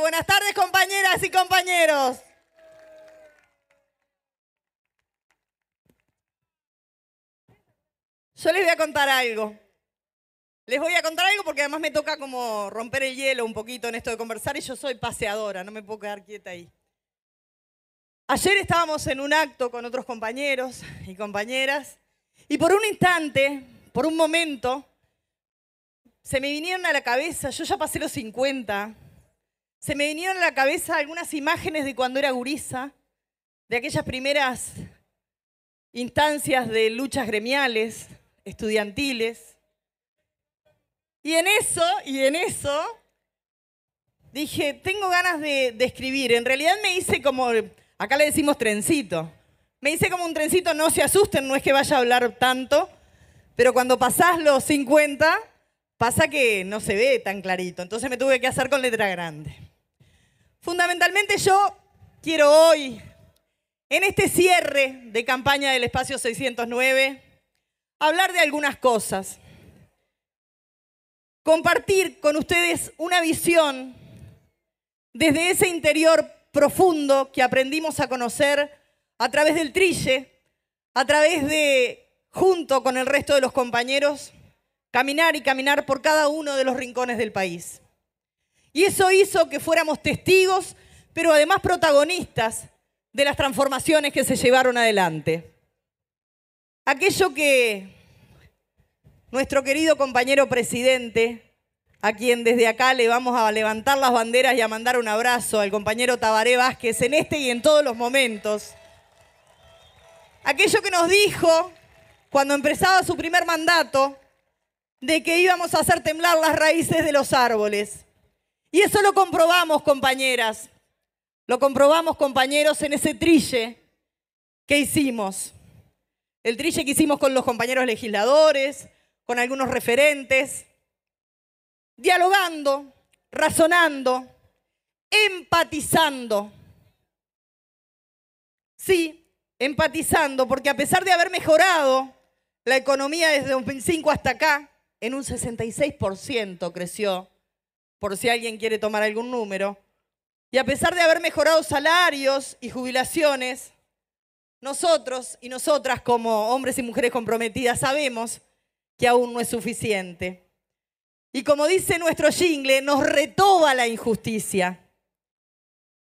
Buenas tardes, compañeras y compañeros. Yo les voy a contar algo. Les voy a contar algo porque además me toca como romper el hielo un poquito en esto de conversar y yo soy paseadora, no me puedo quedar quieta ahí. Ayer estábamos en un acto con otros compañeros y compañeras y por un instante, por un momento, se me vinieron a la cabeza, yo ya pasé los 50, se me vinieron a la cabeza algunas imágenes de cuando era gurisa, de aquellas primeras instancias de luchas gremiales, estudiantiles. Y en eso, y en eso, dije, tengo ganas de, escribir. En realidad me hice como, acá le decimos trencito. Me hice como un trencito, no se asusten, no es que vaya a hablar tanto, pero cuando pasás los 50, pasa que no se ve tan clarito. Entonces me tuve que hacer con letra grande. Fundamentalmente yo quiero hoy, en este cierre de campaña del espacio 609, hablar de algunas cosas. Compartir con ustedes una visión desde ese interior profundo que aprendimos a conocer a través del trille, a través de, junto con el resto de los compañeros, caminar y caminar por cada uno de los rincones del país. Y eso hizo que fuéramos testigos, pero además protagonistas de las transformaciones que se llevaron adelante. Aquello que nuestro querido compañero presidente, a quien desde acá le vamos a levantar las banderas y a mandar un abrazo al compañero Tabaré Vázquez en este y en todos los momentos. Aquello que nos dijo cuando empezaba su primer mandato de que íbamos a hacer temblar las raíces de los árboles. Y eso lo comprobamos, compañeras. Lo comprobamos, compañeros, en ese trille que hicimos. El trille que hicimos con los compañeros legisladores, con algunos referentes, dialogando, razonando, empatizando. Sí, empatizando, porque a pesar de haber mejorado la economía desde 2005 hasta acá, en un 66% creció por si alguien quiere tomar algún número. Y a pesar de haber mejorado salarios y jubilaciones, nosotros y nosotras como hombres y mujeres comprometidas sabemos que aún no es suficiente. Y como dice nuestro jingle, nos retoba la injusticia.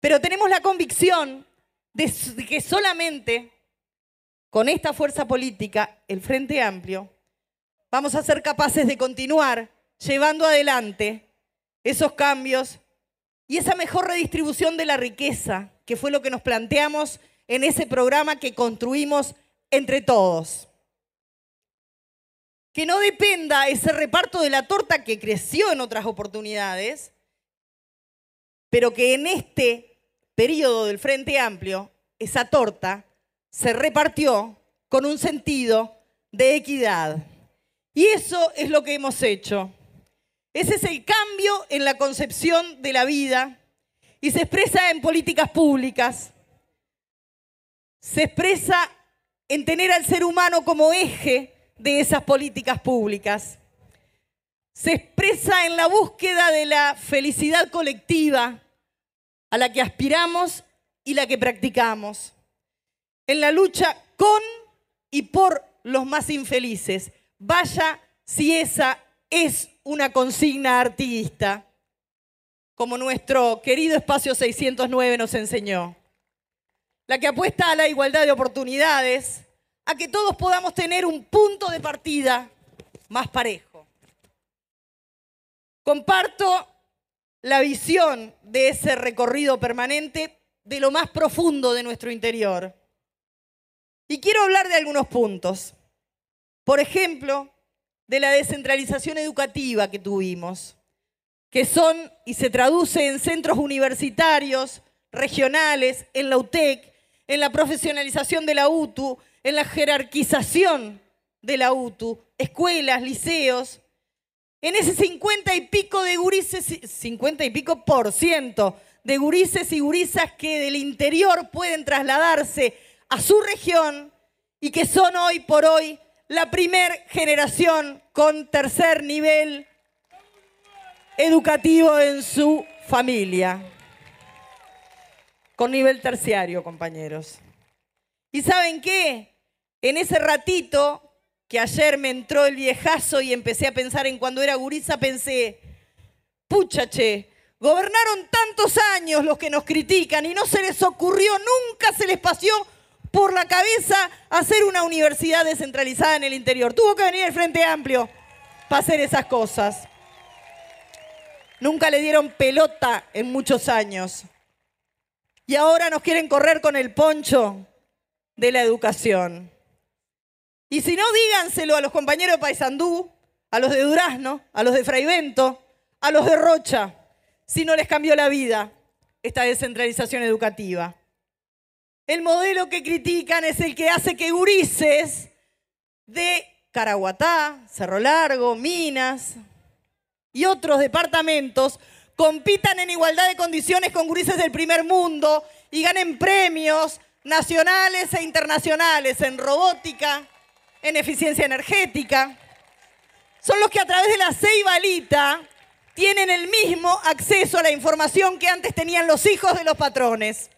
Pero tenemos la convicción de que solamente con esta fuerza política, el Frente Amplio, vamos a ser capaces de continuar llevando adelante esos cambios y esa mejor redistribución de la riqueza, que fue lo que nos planteamos en ese programa que construimos entre todos. Que no dependa ese reparto de la torta que creció en otras oportunidades, pero que en este periodo del Frente Amplio, esa torta se repartió con un sentido de equidad. Y eso es lo que hemos hecho. Ese es el cambio en la concepción de la vida y se expresa en políticas públicas. Se expresa en tener al ser humano como eje de esas políticas públicas. Se expresa en la búsqueda de la felicidad colectiva a la que aspiramos y la que practicamos. En la lucha con y por los más infelices. Vaya si esa es una consigna artista, como nuestro querido espacio 609 nos enseñó. La que apuesta a la igualdad de oportunidades, a que todos podamos tener un punto de partida más parejo. Comparto la visión de ese recorrido permanente de lo más profundo de nuestro interior. Y quiero hablar de algunos puntos. Por ejemplo, de la descentralización educativa que tuvimos, que son y se traduce en centros universitarios, regionales, en la UTEC, en la profesionalización de la UTU, en la jerarquización de la UTU, escuelas, liceos, en ese 50 y pico de gurises, 50 y pico por ciento de gurises y gurisas que del interior pueden trasladarse a su región y que son hoy por hoy la primer generación con tercer nivel educativo en su familia. Con nivel terciario, compañeros. ¿Y saben qué? En ese ratito que ayer me entró el viejazo y empecé a pensar en cuando era gurisa, pensé, puchache, gobernaron tantos años los que nos critican y no se les ocurrió, nunca se les pasó por la cabeza hacer una universidad descentralizada en el interior. Tuvo que venir el Frente Amplio para hacer esas cosas. Nunca le dieron pelota en muchos años. Y ahora nos quieren correr con el poncho de la educación. Y si no, díganselo a los compañeros de Paysandú, a los de Durazno, a los de Fraivento, a los de Rocha, si no les cambió la vida esta descentralización educativa. El modelo que critican es el que hace que gurises de Caraguatá, Cerro Largo, Minas y otros departamentos compitan en igualdad de condiciones con gurises del primer mundo y ganen premios nacionales e internacionales en robótica, en eficiencia energética. Son los que a través de la Ceibalita tienen el mismo acceso a la información que antes tenían los hijos de los patrones.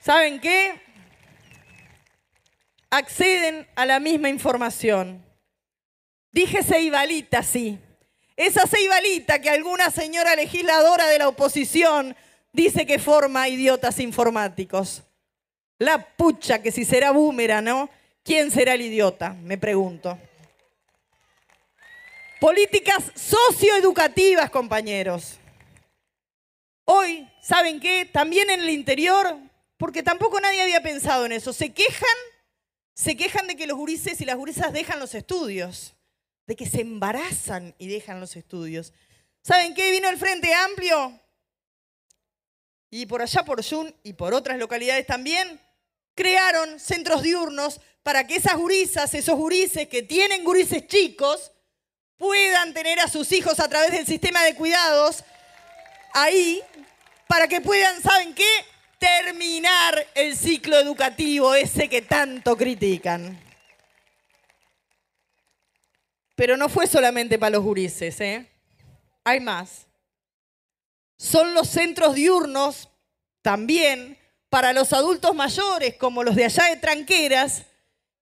¿Saben qué? Acceden a la misma información. Dije Ceibalita, sí. Esa Ceibalita que alguna señora legisladora de la oposición dice que forma idiotas informáticos. La pucha que si será búmera, ¿no? ¿Quién será el idiota? Me pregunto. Políticas socioeducativas, compañeros. Hoy, ¿saben qué? También en el interior, porque tampoco nadie había pensado en eso, se quejan, se quejan de que los gurises y las gurisas dejan los estudios, de que se embarazan y dejan los estudios. ¿Saben qué? Vino el Frente Amplio y por allá por Yun y por otras localidades también, crearon centros diurnos para que esas gurisas, esos gurises que tienen gurises chicos, puedan tener a sus hijos a través del sistema de cuidados ahí, para que puedan, ¿saben qué? Terminar el ciclo educativo ese que tanto critican. Pero no fue solamente para los gurises, ¿eh? Hay más son los centros diurnos también para los adultos mayores, como los de allá de Tranqueras,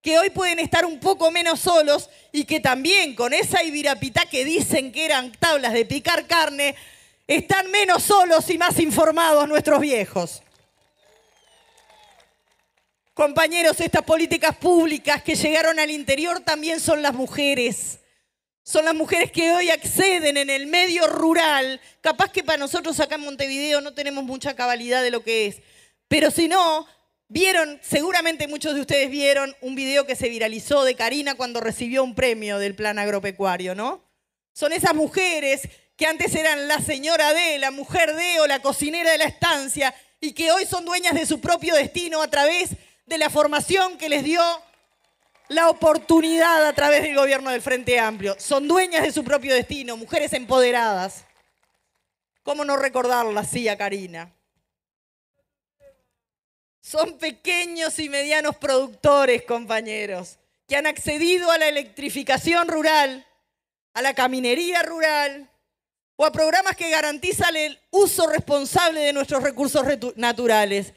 que hoy pueden estar un poco menos solos y que también con esa ibirapitá que dicen que eran tablas de picar carne, están menos solos y más informados nuestros viejos. Compañeros, estas políticas públicas que llegaron al interior también son las mujeres son las mujeres que hoy acceden en el medio rural. Capaz que para nosotros acá en Montevideo no tenemos mucha cabalidad de lo que es. Pero si no, vieron, seguramente muchos de ustedes vieron un video que se viralizó de Karina cuando recibió un premio del plan agropecuario, ¿no? Son esas mujeres que antes eran la señora de, la mujer de o la cocinera de la estancia y que hoy son dueñas de su propio destino a través de la formación que les dio la oportunidad a través del gobierno del Frente Amplio. Son dueñas de su propio destino, mujeres empoderadas. ¿Cómo no recordarla así a Karina? Son pequeños y medianos productores, compañeros, que han accedido a la electrificación rural, a la caminería rural o a programas que garantizan el uso responsable de nuestros recursos naturales.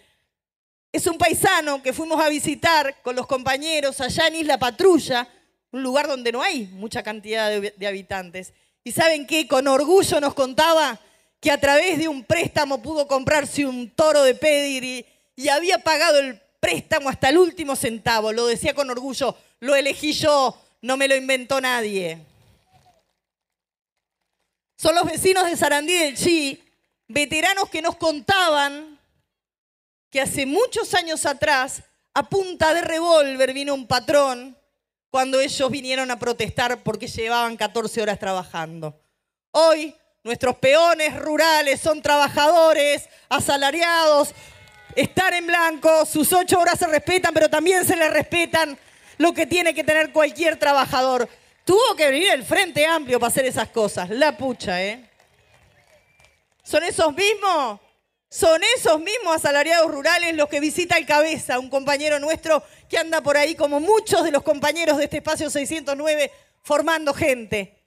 Es un paisano que fuimos a visitar con los compañeros allá en Isla Patrulla, un lugar donde no hay mucha cantidad de, habitantes. ¿Y saben qué? Con orgullo nos contaba que a través de un préstamo pudo comprarse un toro de pedigree y había pagado el préstamo hasta el último centavo. Lo decía con orgullo, lo elegí yo, no me lo inventó nadie. Son los vecinos de Sarandí del Chi, veteranos que nos contaban que hace muchos años atrás, a punta de revólver, vino un patrón cuando ellos vinieron a protestar porque llevaban 14 horas trabajando. Hoy nuestros peones rurales son trabajadores, asalariados, están en blanco, sus ocho horas se respetan, pero también se les respetan lo que tiene que tener cualquier trabajador. Tuvo que venir el Frente Amplio para hacer esas cosas. La pucha, ¿eh? Son esos mismos son esos mismos asalariados rurales los que visita el cabeza, un compañero nuestro que anda por ahí como muchos de los compañeros de este espacio 609 formando gente.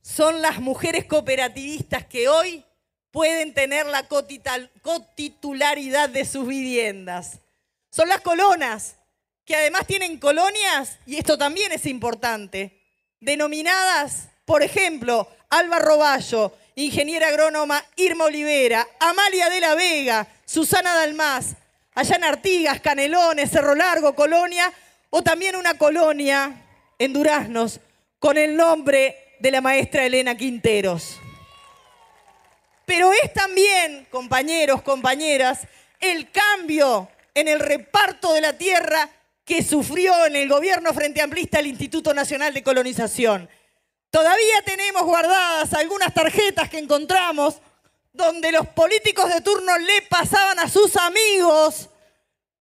son las mujeres cooperativistas que hoy pueden tener la cotitularidad de sus viviendas. Son las colonas, que además tienen colonias, y esto también es importante, denominadas, por ejemplo, Alba Roballo, ingeniera agrónoma Irma Olivera, Amalia de la Vega, Susana Dalmás, allá en Artigas, Canelones, Cerro Largo, Colonia, o también una colonia en Duraznos con el nombre de la maestra Elena Quinteros. Pero es también, compañeros, compañeras, el cambio en el reparto de la tierra que sufrió en el gobierno frente amplista el Instituto Nacional de Colonización. Todavía tenemos guardadas algunas tarjetas que encontramos donde los políticos de turno le pasaban a sus amigos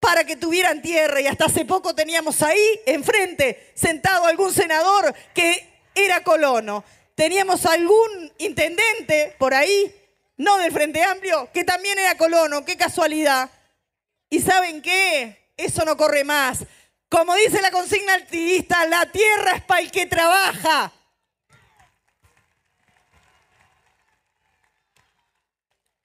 para que tuvieran tierra. Y hasta hace poco teníamos ahí, enfrente, sentado algún senador que era colono. Teníamos algún intendente por ahí, no del Frente Amplio, que también era colono. Qué casualidad. ¿Y saben qué? Eso no corre más. Como dice la consigna activista, la tierra es para el que trabaja.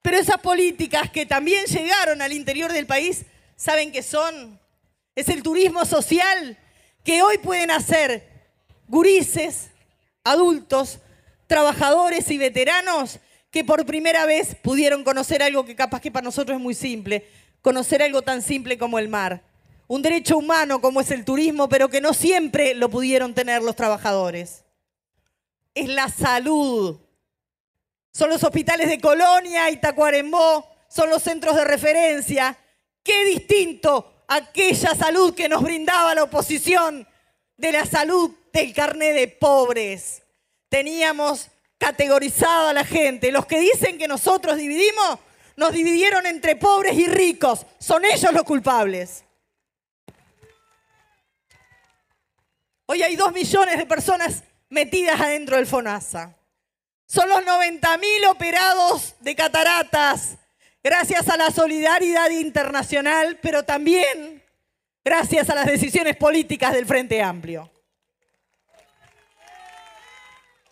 Pero esas políticas que también llegaron al interior del país, ¿saben qué son? Es el turismo social que hoy pueden hacer gurises, adultos, trabajadores y veteranos que por primera vez pudieron conocer algo que capaz que para nosotros es muy simple, conocer algo tan simple como el mar. Un derecho humano como es el turismo, pero que no siempre lo pudieron tener los trabajadores. Es la salud son los hospitales de Colonia y Tacuarembó, son los centros de referencia. Qué distinto aquella salud que nos brindaba la oposición de la salud del carné de pobres. Teníamos categorizada a la gente. Los que dicen que nosotros dividimos, nos dividieron entre pobres y ricos. Son ellos los culpables. Hoy hay dos millones de personas metidas adentro del FONASA. Son los 90.000 operados de cataratas, gracias a la solidaridad internacional, pero también gracias a las decisiones políticas del Frente Amplio.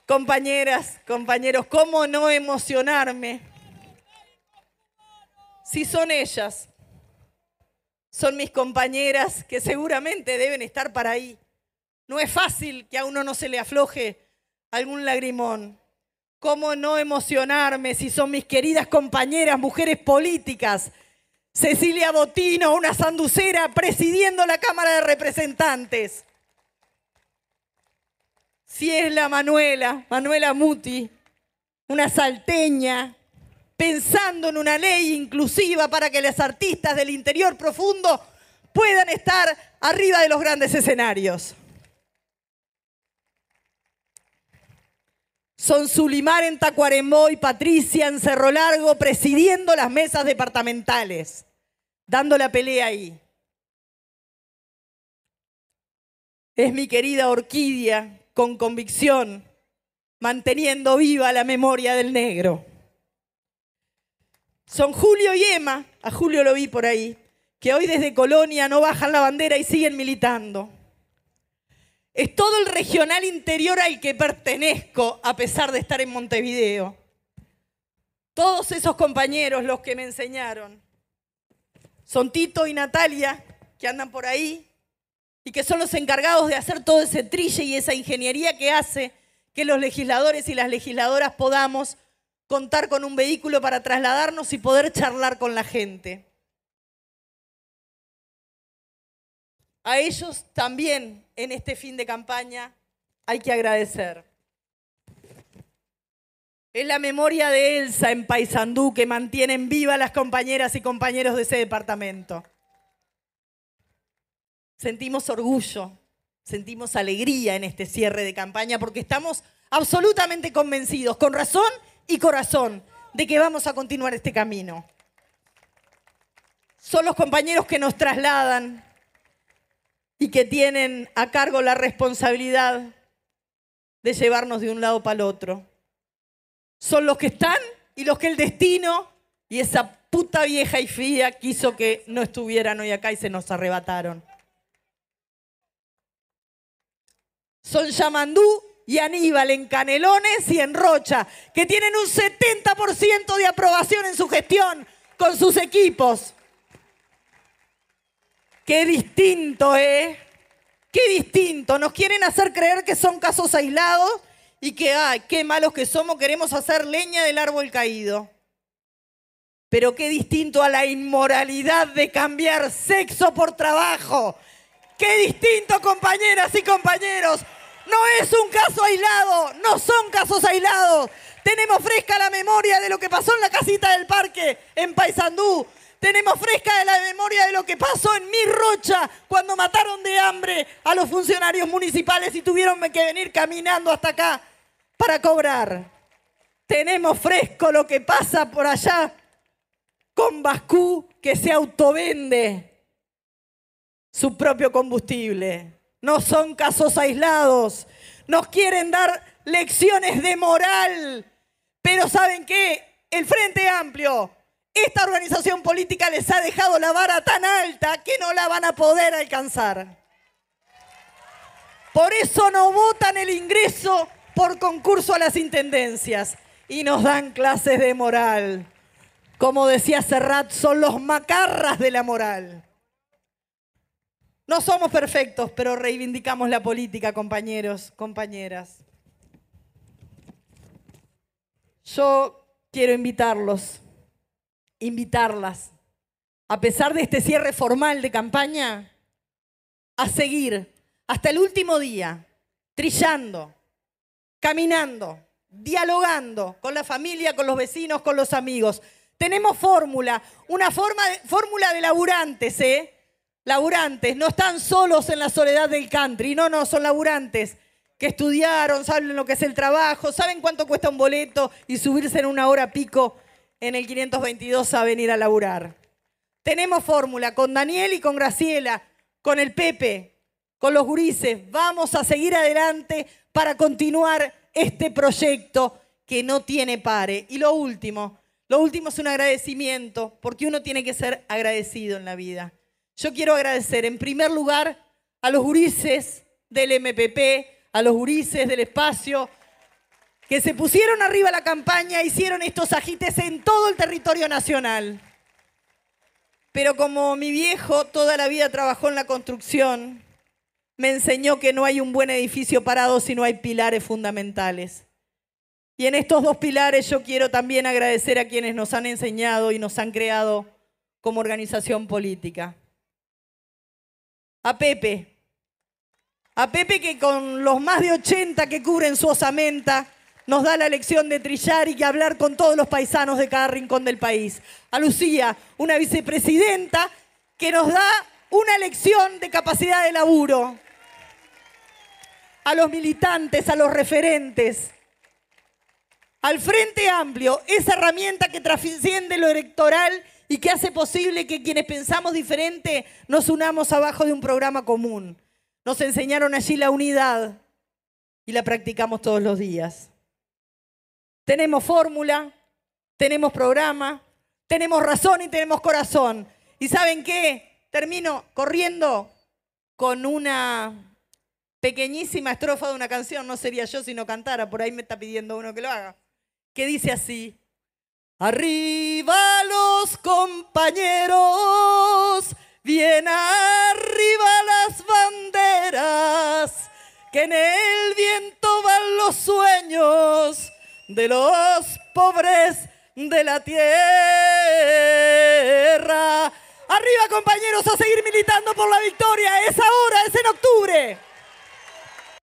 Compañeras, compañeros, ¿cómo no emocionarme? Si son ellas, son mis compañeras que seguramente deben estar para ahí. No es fácil que a uno no se le afloje algún lagrimón. ¿Cómo no emocionarme si son mis queridas compañeras, mujeres políticas? Cecilia Botino, una sanducera presidiendo la Cámara de Representantes. Si es la Manuela, Manuela Muti, una salteña, pensando en una ley inclusiva para que las artistas del interior profundo puedan estar arriba de los grandes escenarios. Son Sulimar en Tacuarembó y Patricia en Cerro Largo presidiendo las mesas departamentales, dando la pelea ahí. Es mi querida Orquídea con convicción, manteniendo viva la memoria del negro. Son Julio y Emma, a Julio lo vi por ahí, que hoy desde Colonia no bajan la bandera y siguen militando. Es todo el regional interior al que pertenezco, a pesar de estar en Montevideo. Todos esos compañeros, los que me enseñaron, son Tito y Natalia, que andan por ahí, y que son los encargados de hacer todo ese trille y esa ingeniería que hace que los legisladores y las legisladoras podamos contar con un vehículo para trasladarnos y poder charlar con la gente. A ellos también en este fin de campaña hay que agradecer. Es la memoria de Elsa en Paysandú que mantienen viva las compañeras y compañeros de ese departamento. Sentimos orgullo, sentimos alegría en este cierre de campaña porque estamos absolutamente convencidos, con razón y corazón, de que vamos a continuar este camino. Son los compañeros que nos trasladan y que tienen a cargo la responsabilidad de llevarnos de un lado para el otro. Son los que están y los que el destino y esa puta vieja y fría quiso que no estuvieran hoy acá y se nos arrebataron. Son Yamandú y Aníbal en Canelones y en Rocha, que tienen un 70% de aprobación en su gestión con sus equipos. Qué distinto, ¿eh? Qué distinto. Nos quieren hacer creer que son casos aislados y que, ay, qué malos que somos, queremos hacer leña del árbol caído. Pero qué distinto a la inmoralidad de cambiar sexo por trabajo. Qué distinto, compañeras y compañeros. No es un caso aislado, no son casos aislados. Tenemos fresca la memoria de lo que pasó en la casita del parque en Paysandú. Tenemos fresca la memoria de lo que pasó en Mi Rocha cuando mataron de hambre a los funcionarios municipales y tuvieron que venir caminando hasta acá para cobrar. Tenemos fresco lo que pasa por allá con Bascú que se autovende su propio combustible. No son casos aislados. Nos quieren dar lecciones de moral. Pero ¿saben qué? El Frente Amplio esta organización política les ha dejado la vara tan alta que no la van a poder alcanzar. Por eso no votan el ingreso por concurso a las intendencias y nos dan clases de moral. Como decía Serrat, son los macarras de la moral. No somos perfectos, pero reivindicamos la política, compañeros, compañeras. Yo quiero invitarlos invitarlas, a pesar de este cierre formal de campaña, a seguir hasta el último día, trillando, caminando, dialogando con la familia, con los vecinos, con los amigos. Tenemos fórmula, una fórmula de laburantes, ¿eh? Laburantes, no están solos en la soledad del country, no, no, son laburantes que estudiaron, saben lo que es el trabajo, saben cuánto cuesta un boleto y subirse en una hora pico en el 522 a venir a laburar. Tenemos fórmula con Daniel y con Graciela, con el Pepe, con los gurises. Vamos a seguir adelante para continuar este proyecto que no tiene pare. Y lo último, lo último es un agradecimiento, porque uno tiene que ser agradecido en la vida. Yo quiero agradecer en primer lugar a los gurises del MPP, a los gurises del espacio, que se pusieron arriba la campaña, hicieron estos ajites en todo el territorio nacional. Pero como mi viejo toda la vida trabajó en la construcción, me enseñó que no hay un buen edificio parado si no hay pilares fundamentales. Y en estos dos pilares yo quiero también agradecer a quienes nos han enseñado y nos han creado como organización política. A Pepe. A Pepe que con los más de 80 que cubren su osamenta, nos da la lección de trillar y que hablar con todos los paisanos de cada rincón del país. A Lucía, una vicepresidenta que nos da una lección de capacidad de laburo. A los militantes, a los referentes. Al Frente Amplio, esa herramienta que trasciende lo electoral y que hace posible que quienes pensamos diferente nos unamos abajo de un programa común. Nos enseñaron allí la unidad y la practicamos todos los días. Tenemos fórmula, tenemos programa, tenemos razón y tenemos corazón. ¿Y saben qué? Termino corriendo con una pequeñísima estrofa de una canción, no sería yo si no cantara, por ahí me está pidiendo uno que lo haga, que dice así, arriba los compañeros, bien arriba las banderas, que en el viento van los sueños de los pobres de la tierra. Arriba compañeros, a seguir militando por la victoria. Es ahora, es en octubre.